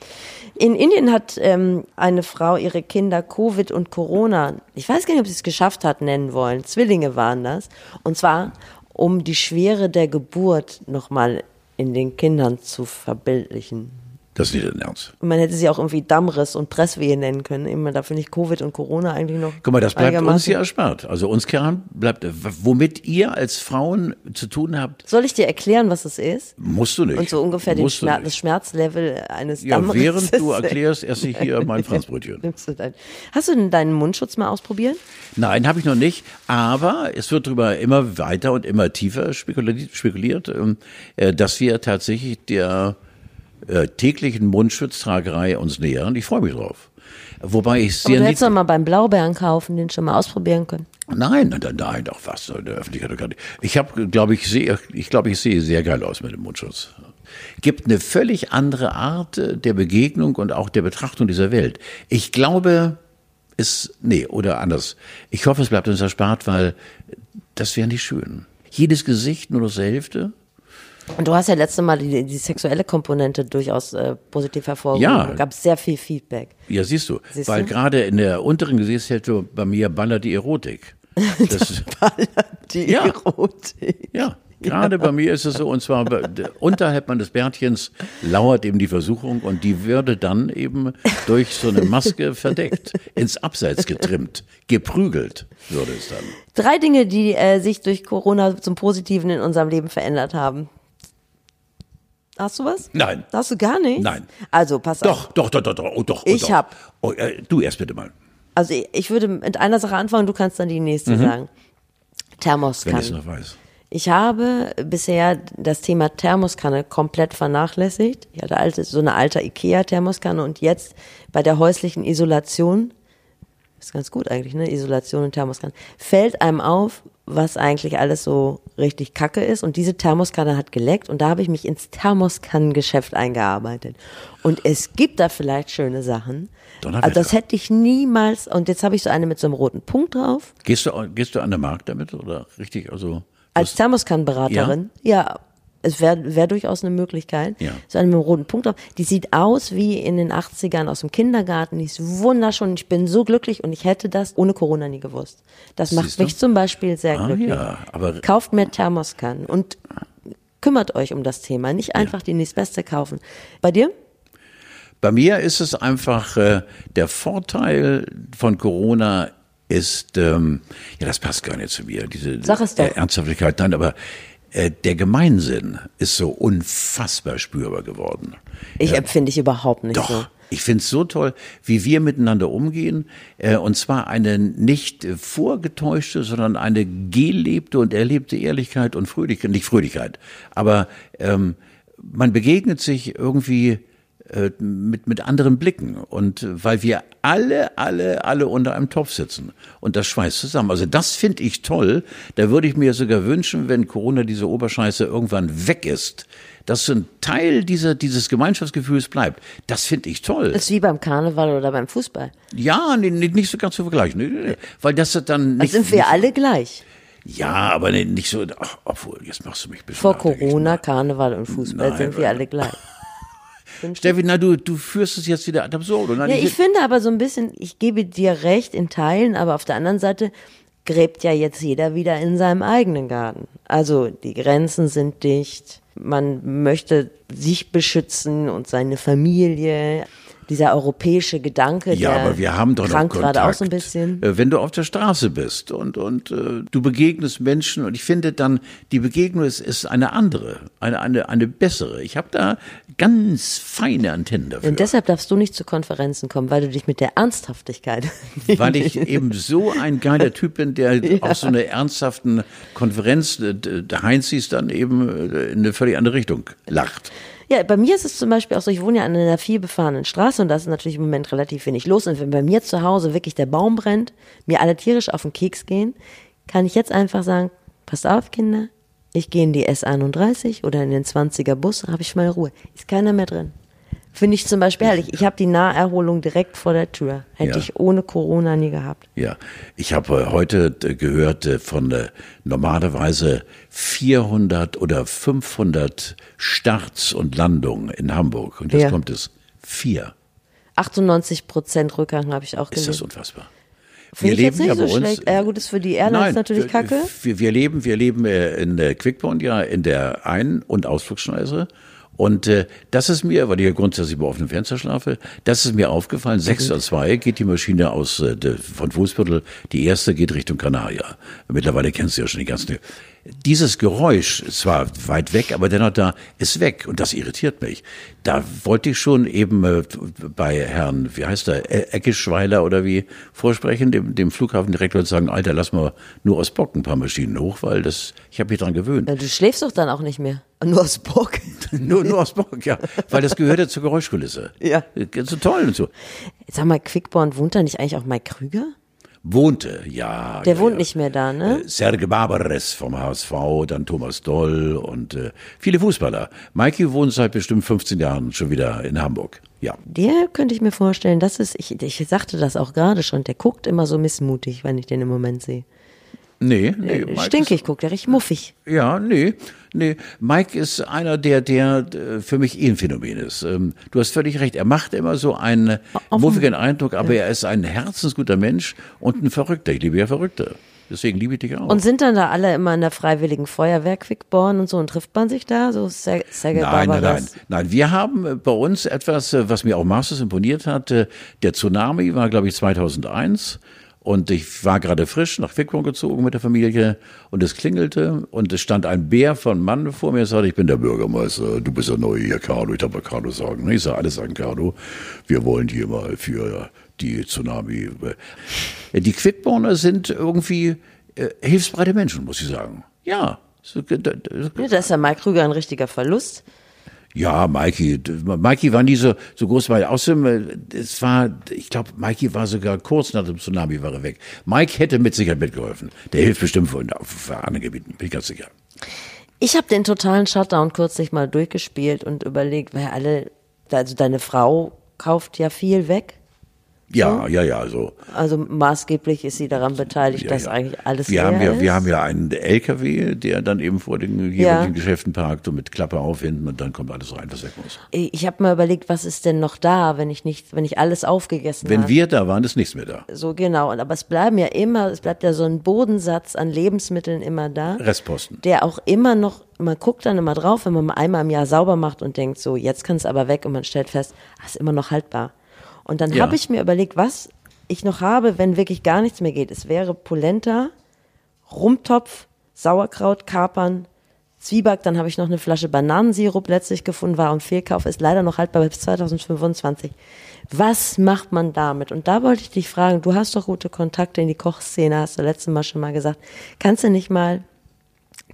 In Indien hat ähm, eine Frau ihre Kinder Covid und Corona, ich weiß gar nicht, ob sie es geschafft hat, nennen wollen. Zwillinge waren das. Und zwar, um die Schwere der Geburt nochmal in den Kindern zu verbildlichen. Das ist nicht dein Ernst. Man hätte sie auch irgendwie Dammriss und Presswehe nennen können. Immer da finde ich Covid und Corona eigentlich noch. Guck mal, das bleibt uns ja erspart. Also uns Kerlen bleibt, womit ihr als Frauen zu tun habt, Soll ich dir erklären, was es ist? musst du nicht. Und so ungefähr den Musst du Schmer nicht. das Schmerzlevel eines Ja, Dammrisses. während du erklärst, esse ich hier mein Franzbrötchen. *laughs* Hast du denn deinen Mundschutz mal ausprobiert? Nein, habe ich noch nicht. Aber es wird darüber immer weiter und immer tiefer spekuliert, spekuliert ähm, äh, dass wir tatsächlich der äh, täglichen Mundschutztragerei uns nähern. Ich freue mich drauf. Wobei ich Aber sehr du nicht. hättest doch mal beim Blaubeeren kaufen, den schon mal ausprobieren können. Nein, nein, nein, doch was in der Öffentlichkeit. Ich habe, glaube ich, sehe, ich glaube, ich sehe sehr geil aus mit dem Mundschutz. Gibt eine völlig andere Art äh, der Begegnung und auch der Betrachtung dieser Welt. Ich glaube, es, nee, oder anders. Ich hoffe, es bleibt uns erspart, weil das wäre nicht schön. Jedes Gesicht nur noch zur Hälfte. Und du hast ja letzte Mal die, die sexuelle Komponente durchaus äh, positiv hervorgehoben. Ja. Gab sehr viel Feedback. Ja, siehst du. Siehst weil gerade in der unteren Gesichtshälfte bei mir ballert die Erotik. *laughs* Das, Die Ja. Erotik. ja, gerade bei mir ist es so, und zwar unterhalb meines Bärtchens lauert eben die Versuchung und die würde dann eben durch so eine Maske *laughs* verdeckt, ins Abseits getrimmt, geprügelt würde es dann. Drei Dinge, die äh, sich durch Corona zum Positiven in unserem Leben verändert haben. Hast du was? Nein. Hast du gar nichts? Nein. Also, pass auf. Doch, doch, doch, doch, doch, oh, doch. Oh, Ich doch. hab. Oh, äh, du erst bitte mal, Also, ich, ich würde mit einer Sache anfangen, du kannst dann die nächste sagen. Mhm. wenn Thermoskanne. ich es noch weiß. Ich habe bisher das Thema Thermoskanne komplett vernachlässigt. Ich hatte alte, so eine alte Ikea-Thermoskanne und jetzt bei der häuslichen Isolation, ist ganz gut eigentlich, ne? Isolation und Thermoskanne, fällt einem auf, was eigentlich alles so richtig kacke ist. Und diese Thermoskanne hat geleckt und da habe ich mich ins Thermoskannengeschäft eingearbeitet. Und es gibt da vielleicht schöne Sachen. Also das hätte ich niemals, und jetzt habe ich so eine mit so einem roten Punkt drauf. Gehst du, gehst du an den Markt damit oder richtig? Also Als Thermoskannenberaterin, ja, es wäre wär durchaus eine Möglichkeit. Ja. So eine mit einem roten Punkt drauf. Die sieht aus wie in den 80ern aus dem Kindergarten. Die ist wunderschön. Ich bin so glücklich und ich hätte das ohne Corona nie gewusst. Das macht Siehst du? mich zum Beispiel sehr Ah, glücklich. ja, aber- Kauft mehr Thermoskannen und kümmert euch um das Thema. Nicht einfach die nächstbeste kaufen. Bei dir? Bei mir ist es einfach, äh, der Vorteil von Corona ist, ähm, ja, das passt gar nicht zu mir, diese Sag es doch. Ernsthaftigkeit, nein, aber der Gemeinsinn ist so unfassbar spürbar geworden. Ich empfinde ich überhaupt nicht Doch, so. ich finde es so toll, wie wir miteinander umgehen. Äh, und zwar eine nicht äh, vorgetäuschte, sondern eine gelebte und erlebte Ehrlichkeit und Fröhlichkeit. Nicht Fröhlichkeit, aber ähm, man begegnet sich irgendwie äh, mit, mit anderen Blicken. Und äh, weil wir alle, alle, alle unter einem Topf sitzen. Und das schweißt zusammen. Also das finde ich toll. Da würde ich mir sogar wünschen, wenn Corona diese Oberscheiße irgendwann weg ist, dass so ein Teil dieser, dieses Gemeinschaftsgefühls bleibt. Das finde ich toll. Das ist wie beim Karneval oder beim Fußball. Ja, nee, nicht so ganz zu vergleichen. Nee, nee, nee. Weil das dann Da nicht. sind wir alle gleich. Ja, aber nicht so. Ach, obwohl, jetzt machst du mich bisschen Vor. Corona, Karneval und Fußball Nein, sind wir alle gleich. Steffi, na, du, du führst es jetzt wieder ad absurd. Ja, ich finde aber so ein bisschen, ich gebe dir recht in Teilen, aber auf der anderen Seite gräbt ja jetzt jeder wieder in seinem eigenen Garten. Also die Grenzen sind dicht, man möchte sich beschützen und seine Familie. Dieser europäische Gedanke, Ja, der aber wir haben doch noch krankt Kontakt. gerade auch so ein bisschen. Äh, Wenn du auf der Straße bist und, und äh, du begegnest Menschen und ich finde dann, die Begegnung ist, ist eine andere, eine, eine, eine bessere. Ich habe da ganz feine Antennen dafür. Und deshalb darfst du nicht zu Konferenzen kommen, weil du dich mit der Ernsthaftigkeit. *laughs* weil ich *laughs* eben so ein geiler Typ bin, der *laughs* auf so einer ernsthaften Konferenz, äh, der Heinz ist dann eben äh, in eine völlig andere Richtung lacht. Ja, bei mir ist es zum Beispiel auch so, ich wohne ja an einer vielbefahrenen Straße und da ist natürlich im Moment relativ wenig los. Und wenn bei mir zu Hause wirklich der Baum brennt, mir alle tierisch auf den Keks gehen, kann ich jetzt einfach sagen, passt auf, Kinder, ich gehe in die S31 oder in den 20er Bus, habe ich mal Ruhe. Ist keiner mehr drin. Finde ich zum Beispiel herrlich. Ich habe die Naherholung direkt vor der Tür. Hätte Ja. ich ohne Corona nie gehabt. Ja, ich habe äh, heute äh, gehört äh, von normalerweise 400 oder 500 Starts und Landungen in Hamburg. Und jetzt Ja. kommt es vier. 98 Prozent Rückgang habe ich auch Ist das unfassbar? Finde ich jetzt nicht ja so bei uns- schlecht. Ja gut, ist für die Airlines Nein, natürlich wir, kacke. Wir, wir leben, wir leben in der Quickbond, ja, in der Ein- und Ausflugsschneise. Und äh, das ist mir, weil ich ja grundsätzlich über offenem Fenster schlafe, das ist mir aufgefallen. Sechs oder zwei geht die Maschine aus äh, von Fußviertel, die erste geht Richtung Kanaria. Mittlerweile kennst du ja schon die ganzen. Dieses Geräusch, ist zwar weit weg, aber dennoch da, ist weg. Und das irritiert mich. Da wollte ich schon eben äh, bei Herrn, wie heißt er, E- Eckeschweiler oder wie, vorsprechen, dem, dem Flughafendirektor und sagen, Alter, lass mal nur aus Bock ein paar Maschinen hoch, weil das, ich habe mich dran gewöhnt. Ja, du schläfst doch dann auch nicht mehr. *laughs* Nur aus Bock. *laughs* nur, nur aus Bock, ja. Weil das gehört ja zur Geräuschkulisse. Ja. So toll und so. Sag mal, Quickborn, wohnt da nicht eigentlich auch Mike Krüger? Wohnte, ja. Der ja, wohnt nicht mehr da, ne? Äh, Serge Barbares vom HSV, dann Thomas Doll und äh, viele Fußballer. Mikey wohnt seit bestimmt 15 Jahren schon wieder in Hamburg. Ja. Der könnte ich mir vorstellen, das ist, ich, ich sagte das auch gerade schon, der guckt immer so missmutig, wenn ich den im Moment sehe. Nee, nee. Äh, Mike Stinkig guckt er, richtig muffig. Ja, nee, nee. Mike ist einer, der, der äh, für mich eh ein Phänomen ist. Ähm, Du hast völlig recht. Er macht immer so einen Offen. muffigen Eindruck, aber er ist ein herzensguter Mensch und ein Verrückter. Ich liebe ja Verrückte. Deswegen liebe ich dich auch. Und sind dann da alle immer in der Freiwilligen Feuerwehr Quickborn und so und trifft man sich da? So Ser- Sergei Nein, nein, nein, nein. Wir haben äh, bei uns etwas, was mir auch maßlos imponiert hat. Der Tsunami war, glaube ich, 2001. Und ich war gerade frisch nach Quickborn gezogen mit der Familie und es klingelte und es stand ein Bär von Mann vor mir und sagte, ich bin der Bürgermeister, du bist ja neu hier, Carlo, ich darf mal Carlo sagen. Ich sage, alles sagen, Carlo, wir wollen hier mal für die Tsunami. Äh, Die Quickborner sind irgendwie äh, hilfsbereite Menschen, muss ich sagen. Ja. Äh, d- d- Ja, da ist ja Mike Krüger ein richtiger Verlust. Ja, Mikey, Mikey war nie so, so groß, weil außerdem, es war, ich glaube, Mikey war sogar kurz nach dem Tsunami war er weg. Mike hätte mit Sicherheit mitgeholfen. Der hilft bestimmt für, für andere Gebieten, bin ich ganz sicher. Ich habe den totalen Shutdown kürzlich mal durchgespielt und überlegt, weil alle, also deine Frau kauft ja viel weg. Ja, ja, ja, so. Also maßgeblich ist sie daran beteiligt, Ja, dass ja. eigentlich alles wir haben ja, ist. Wir haben ja einen LKW, der dann eben vor den jeweiligen Ja. Geschäften parkt und mit Klappe auf hinten und dann kommt alles rein, was weg muss. ich habe mir überlegt, was ist denn noch da, wenn ich nicht, wenn ich alles aufgegessen Wenn habe. wir da waren, ist nichts mehr da. So genau. Und aber es bleiben ja immer, es bleibt ja so ein Bodensatz an Lebensmitteln immer da. Restposten. Der auch immer noch, man guckt dann immer drauf, wenn man mal einmal im Jahr sauber macht und denkt, so, jetzt kann es aber weg und man stellt fest, ah, ist immer noch haltbar. Und dann Ja. habe ich mir überlegt, was ich noch habe, wenn wirklich gar nichts mehr geht. Es wäre Polenta, Rumtopf, Sauerkraut, Kapern, Zwieback, dann habe ich noch eine Flasche Bananensirup letztlich gefunden, war im Fehlkauf, ist leider noch haltbar bis 2025. Was macht man damit? Und da wollte ich dich fragen, du hast doch gute Kontakte in die Kochszene, hast du letztes Mal schon mal gesagt. Kannst du nicht mal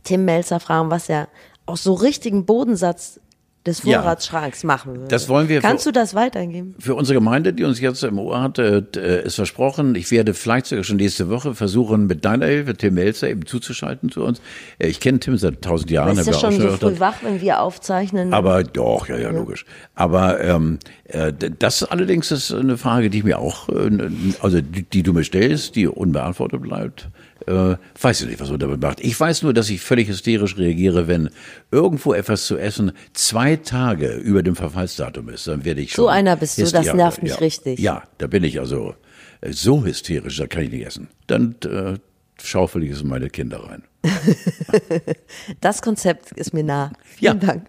Tim Melzer fragen, was er aus so richtigen Bodensatz des Ja. Vorratsschranks machen würde? Das wollen wir Kannst für- du das weitergeben? Für unsere Gemeinde, die uns jetzt im Ohr hat, äh, ist versprochen, ich werde vielleicht sogar schon nächste Woche versuchen, mit deiner Hilfe Tim Melzer eben zuzuschalten zu uns. Äh, Ich kenne Tim seit tausend Jahren. Du bist ja schon so früh wach, wenn wir aufzeichnen. Aber doch, ja, ja, logisch. Aber ähm, äh, das allerdings ist eine Frage, die ich mir auch, äh, also die, die du mir stellst, die unbeantwortet bleibt. Äh, weiß ich nicht, was man damit macht. Ich weiß nur, dass ich völlig hysterisch reagiere, wenn irgendwo etwas zu essen zwei Tage über dem Verfallsdatum ist. Dann werde ich schon. So einer bist du, das ja, nervt mich ja, richtig. Ja, da bin ich also äh, so hysterisch, da kann ich nicht essen. Dann äh, schaufel ich es in meine Kinder rein. *laughs* Das Konzept ist mir nah. Ja. Vielen Dank.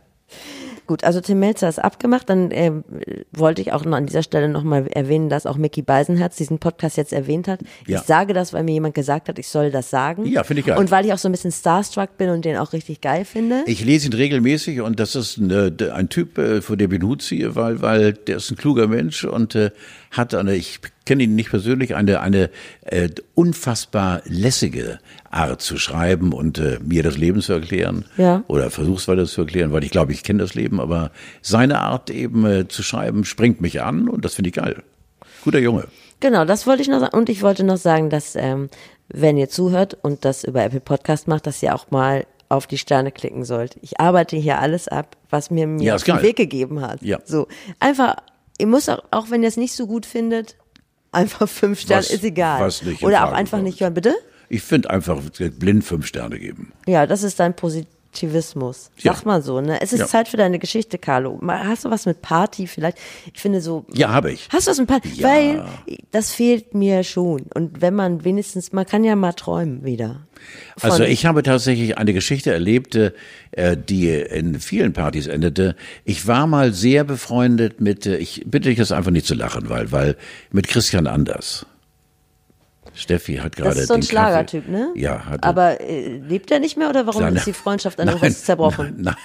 Gut, also Tim Melzer ist abgemacht. Dann ähm, wollte ich auch noch an dieser Stelle nochmal erwähnen, dass auch Mickey Beisenherz diesen Podcast jetzt erwähnt hat. Ja. Ich sage das, weil mir jemand gesagt hat, ich soll das sagen. Ja, finde ich geil. Und weil ich auch so ein bisschen starstruck bin und den auch richtig geil finde. Ich lese ihn regelmäßig und das ist ein, äh, ein Typ, äh, vor dem ich den Hut ziehe, weil, weil der ist ein kluger Mensch und äh, hat eine, ich kenne ihn nicht persönlich, eine, eine äh, unfassbar lässige Art zu schreiben und äh, mir das Leben zu erklären. Ja. Oder versuch's weiter zu erklären, weil ich glaube, ich kenne das Leben, aber seine Art eben äh, zu schreiben springt mich an und das finde ich geil. Guter Junge. Genau, das wollte ich noch sagen. Und ich wollte noch sagen, dass, ähm, wenn ihr zuhört und das über Apple Podcast macht, dass ihr auch mal auf die Sterne klicken sollt. Ich arbeite hier alles ab, was mir mir Ja, den. Weg gegeben hat. Ja. So, einfach, ihr müsst auch, auch wenn ihr es nicht so gut findet, einfach fünf Sterne, Was- ist egal. was nicht Oder auch einfach kommt. nicht hören, bitte? Ich finde einfach blind fünf Sterne geben. Ja, das ist dein Positivismus. Ja. Sag mal so, ne? Es ist Ja. Zeit für deine Geschichte, Carlo. Hast du was mit Party vielleicht? Ich finde so, Ja, habe ich. Hast du was mit Party? Ja. Weil das fehlt mir schon. Und wenn man wenigstens, man kann ja mal träumen wieder. Von- Also ich habe tatsächlich eine Geschichte erlebt, äh, die in vielen Partys endete. Ich war mal sehr befreundet mit, äh, ich bitte dich jetzt einfach nicht zu lachen, weil, weil mit Christian Anders. Steffi hat gerade Das ist so ein Schlagertyp, ne? Ja, hat Aber äh, lebt er nicht mehr oder warum Nein, ist die Freundschaft an nein, zerbrochen? Nein, nein.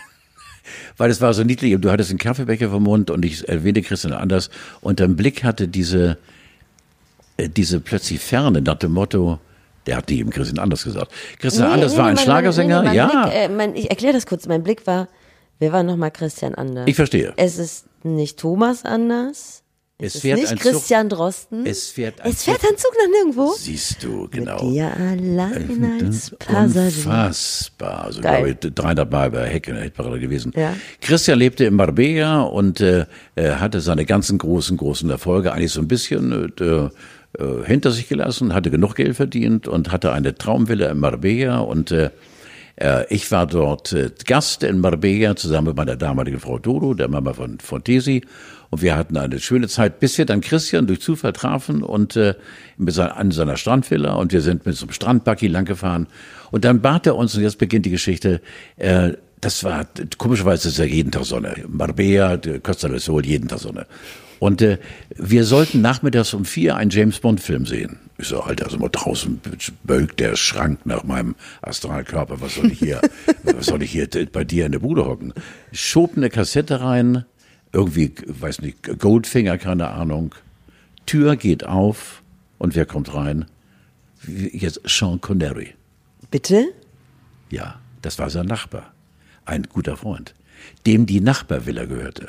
Weil es war so niedlich. Du hattest einen Kaffeebecher vom Mund und ich erwähnte Christian Anders und dein Blick hatte diese, äh, diese plötzlich Ferne nach dem Motto, der hat nicht eben Christian Anders gesagt. Christian Nee, Anders nee, war ein mein- Schlagersänger, nee, ja. Blick, äh, mein, ich erkläre das kurz. Mein Blick war, wer war nochmal Christian Anders? Ich verstehe. Es ist nicht Thomas Anders. Es Es fährt ist ein nicht Zug- Christian Drosten. Es fährt ein es fährt Zug- ein Zug nach nirgendwo. Siehst du, genau. Mit dir allein als Passagier. Unfassbar. Also, Geil. glaube ich, 300 Mal bei Heck in der Hitparade gewesen. Ja. Christian lebte in Marbella und äh, äh, hatte seine ganzen großen, großen Erfolge eigentlich so ein bisschen äh, äh, hinter sich gelassen, hatte genug Geld verdient und hatte eine Traumvilla in Marbella und äh, äh, ich war dort äh, Gast in Marbella zusammen mit meiner damaligen Frau Dodo, der Mama von, von Tesi. Und wir hatten eine schöne Zeit, bis wir dann Christian durch Zufall trafen und äh, an seiner Strandvilla und wir sind mit so einem Strandbuggy langgefahren. Und dann bat er uns, und jetzt beginnt die Geschichte, äh, das war, komischerweise ist ja jeden Tag Sonne. Marbella, Costa del Sol, jeden Tag Sonne. Und äh, wir sollten nachmittags um vier einen James Bond Film sehen. Ich so, Alter, also mal draußen bölkt der Schrank nach meinem Astralkörper. Was soll ich hier, *laughs* was soll ich hier bei dir in der Bude hocken? Schob eine Kassette rein, irgendwie, weiß nicht, Goldfinger, keine Ahnung. Tür geht auf und wer kommt rein? Jetzt Sean Connery. Bitte? Ja, das war sein Nachbar. Ein guter Freund, dem die Nachbarvilla gehörte.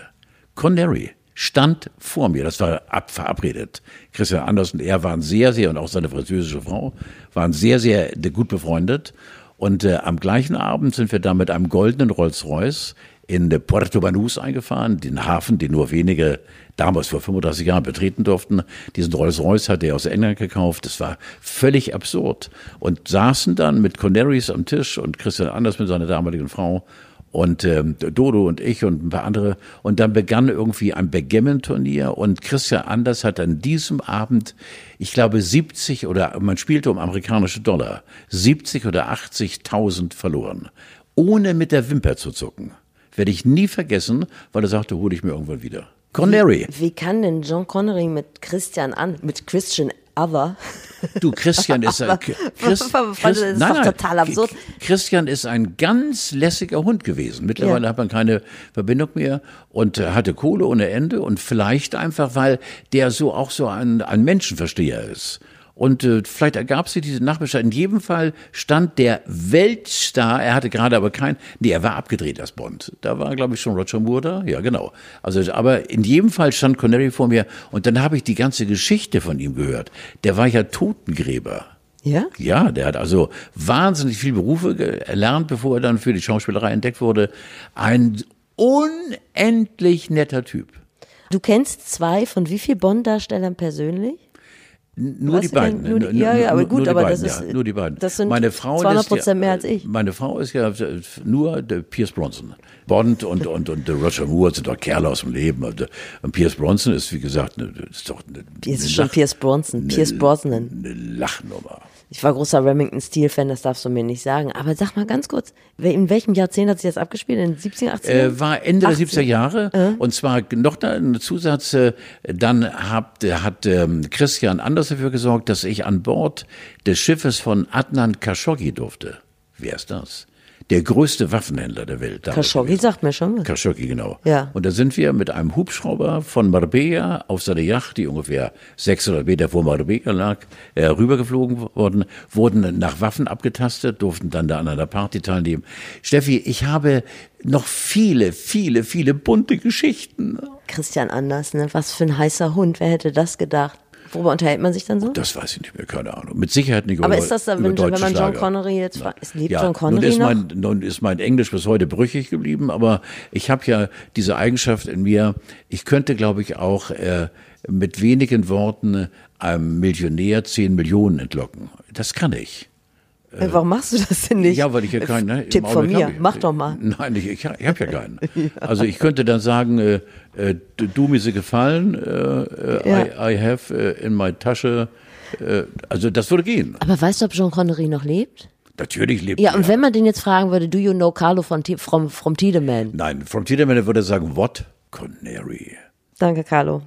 Connery stand vor mir. Das war ab verabredet. Christian Anders und er waren sehr, sehr, und auch seine französische Frau, waren sehr, sehr gut befreundet. Und äh, am gleichen Abend sind wir dann mit einem goldenen Rolls-Royce in Puerto Banús eingefahren, den Hafen, den nur wenige damals vor 35 Jahren betreten durften. Diesen Rolls-Royce hatte er aus England gekauft. Das war völlig absurd. Und saßen dann mit Connerys am Tisch und Christian Anders mit seiner damaligen Frau und ähm, Dodo und ich und ein paar andere. Und dann begann irgendwie ein Backgammon-Turnier und Christian Anders hat an diesem Abend, ich glaube 70 oder man spielte um amerikanische Dollar, 70 oder 80.000 verloren, ohne mit der Wimper zu zucken. Werde ich nie vergessen, weil er sagte, hole ich mir irgendwann wieder. Connery. Wie, wie kann denn John Connery mit Christian an, mit Christian Other. Du, Christian ist ein, *laughs* Christ, *laughs* Christ, das ist nein, total absurd. Christian ist ein ganz lässiger Hund gewesen. Mittlerweile ja. hat man keine Verbindung mehr und hatte Kohle ohne Ende und vielleicht einfach, weil der so auch so ein, ein Menschenversteher ist. Und äh, vielleicht ergab sich diese Nachbarschaft. In jedem Fall stand der Weltstar, er hatte gerade aber kein, nee, er war abgedreht als Bond. Da war, glaube ich, schon Roger Moore da. Ja, genau. Also, aber in jedem Fall stand Connery vor mir und dann habe ich die ganze Geschichte von ihm gehört. Der war ja Totengräber. Ja? Ja, der hat also wahnsinnig viele Berufe erlernt, bevor er dann für die Schauspielerei entdeckt wurde. Ein unendlich netter Typ. Du kennst zwei von wie viel Bond-Darstellern persönlich? Nur die beiden. Nur die, ja, ja, aber gut, aber beiden, das ist ja, nur die beiden. Das sind meine Frau 200 Prozent mehr als ich. Meine Frau ist ja nur der Pierce Bronson. Bond und und und der Roger Moore sind doch Kerle aus dem Leben. Und Pierce Bronson ist wie gesagt, eine, ist doch eine, Pierce ist schon Pierce Bronson, Pierce Brosnan. Eine Lachnummer. Ich war großer Remington Steel Fan, das darfst du mir nicht sagen. Aber sag mal ganz kurz, in welchem Jahrzehnt hat sich das abgespielt? In den 70er, 80er? Äh, war Ende 80? der 70er Jahre. Äh? Und zwar noch da ein Zusatz, äh, dann hat, hat ähm, Christian Anders dafür gesorgt, dass ich an Bord des Schiffes von Adnan Khashoggi durfte. Wer ist das? Der größte Waffenhändler der Welt. Khashoggi sagt mir schon was. Khashoggi, genau. Ja. Und da sind wir mit einem Hubschrauber von Marbella auf seine Yacht, die ungefähr 600 Meter vor Marbella lag, äh, rübergeflogen worden, wurden nach Waffen abgetastet, durften dann da an einer Party teilnehmen. Steffi, ich habe noch viele, viele, viele bunte Geschichten. Christian Anders, ne? Was für ein heißer Hund, wer hätte das gedacht? Worüber unterhält man sich dann so? Das weiß ich nicht mehr, keine Ahnung. Mit Sicherheit nicht Aber über, ist das dann, wenn, wenn man John Schlager. Connery jetzt fragt, ist lebt ja, John Connery nun ist noch? Mein, nun ist mein Englisch bis heute brüchig geblieben, aber ich habe ja diese Eigenschaft in mir, ich könnte, glaube ich, auch äh, mit wenigen Worten einem Millionär zehn Millionen entlocken. Das kann ich. Äh, Warum machst du das denn nicht? Ja, weil ich ja keinen. Ne, Tipp von mir, ich, mach doch mal. Nein, ich, ich, ich habe ja keinen. *laughs* ja. Also ich könnte dann sagen, äh, äh, du mir sie gefallen, äh, äh ja. I, I, have äh, in my Tasche, äh, also das würde gehen. Aber weißt du, ob Jean Connery noch lebt? Natürlich lebt ja, er. Ja, und wenn man den jetzt fragen würde, do you know Carlo von, from, from Tiedemann? Nein, from Tiedemann würde er sagen, what? Connery. Danke, Carlo.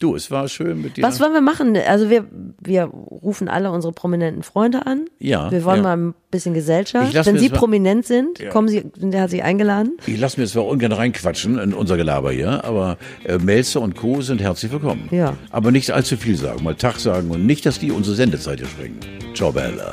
Du, es war schön mit dir. Was wollen wir machen? Also wir, wir rufen alle unsere prominenten Freunde an. Ja. Wir wollen ja. mal ein bisschen Gesellschaft. Wenn Sie prominent sind, ja. kommen Sie, der hat Sie eingeladen. Ich lasse mir zwar ungern reinquatschen in unser Gelaber hier, aber äh, Melzer und Co. sind herzlich willkommen. Ja. Aber nicht allzu viel sagen, mal Tag sagen und nicht, dass die unsere Sendezeit hier springen. Ciao, Bella.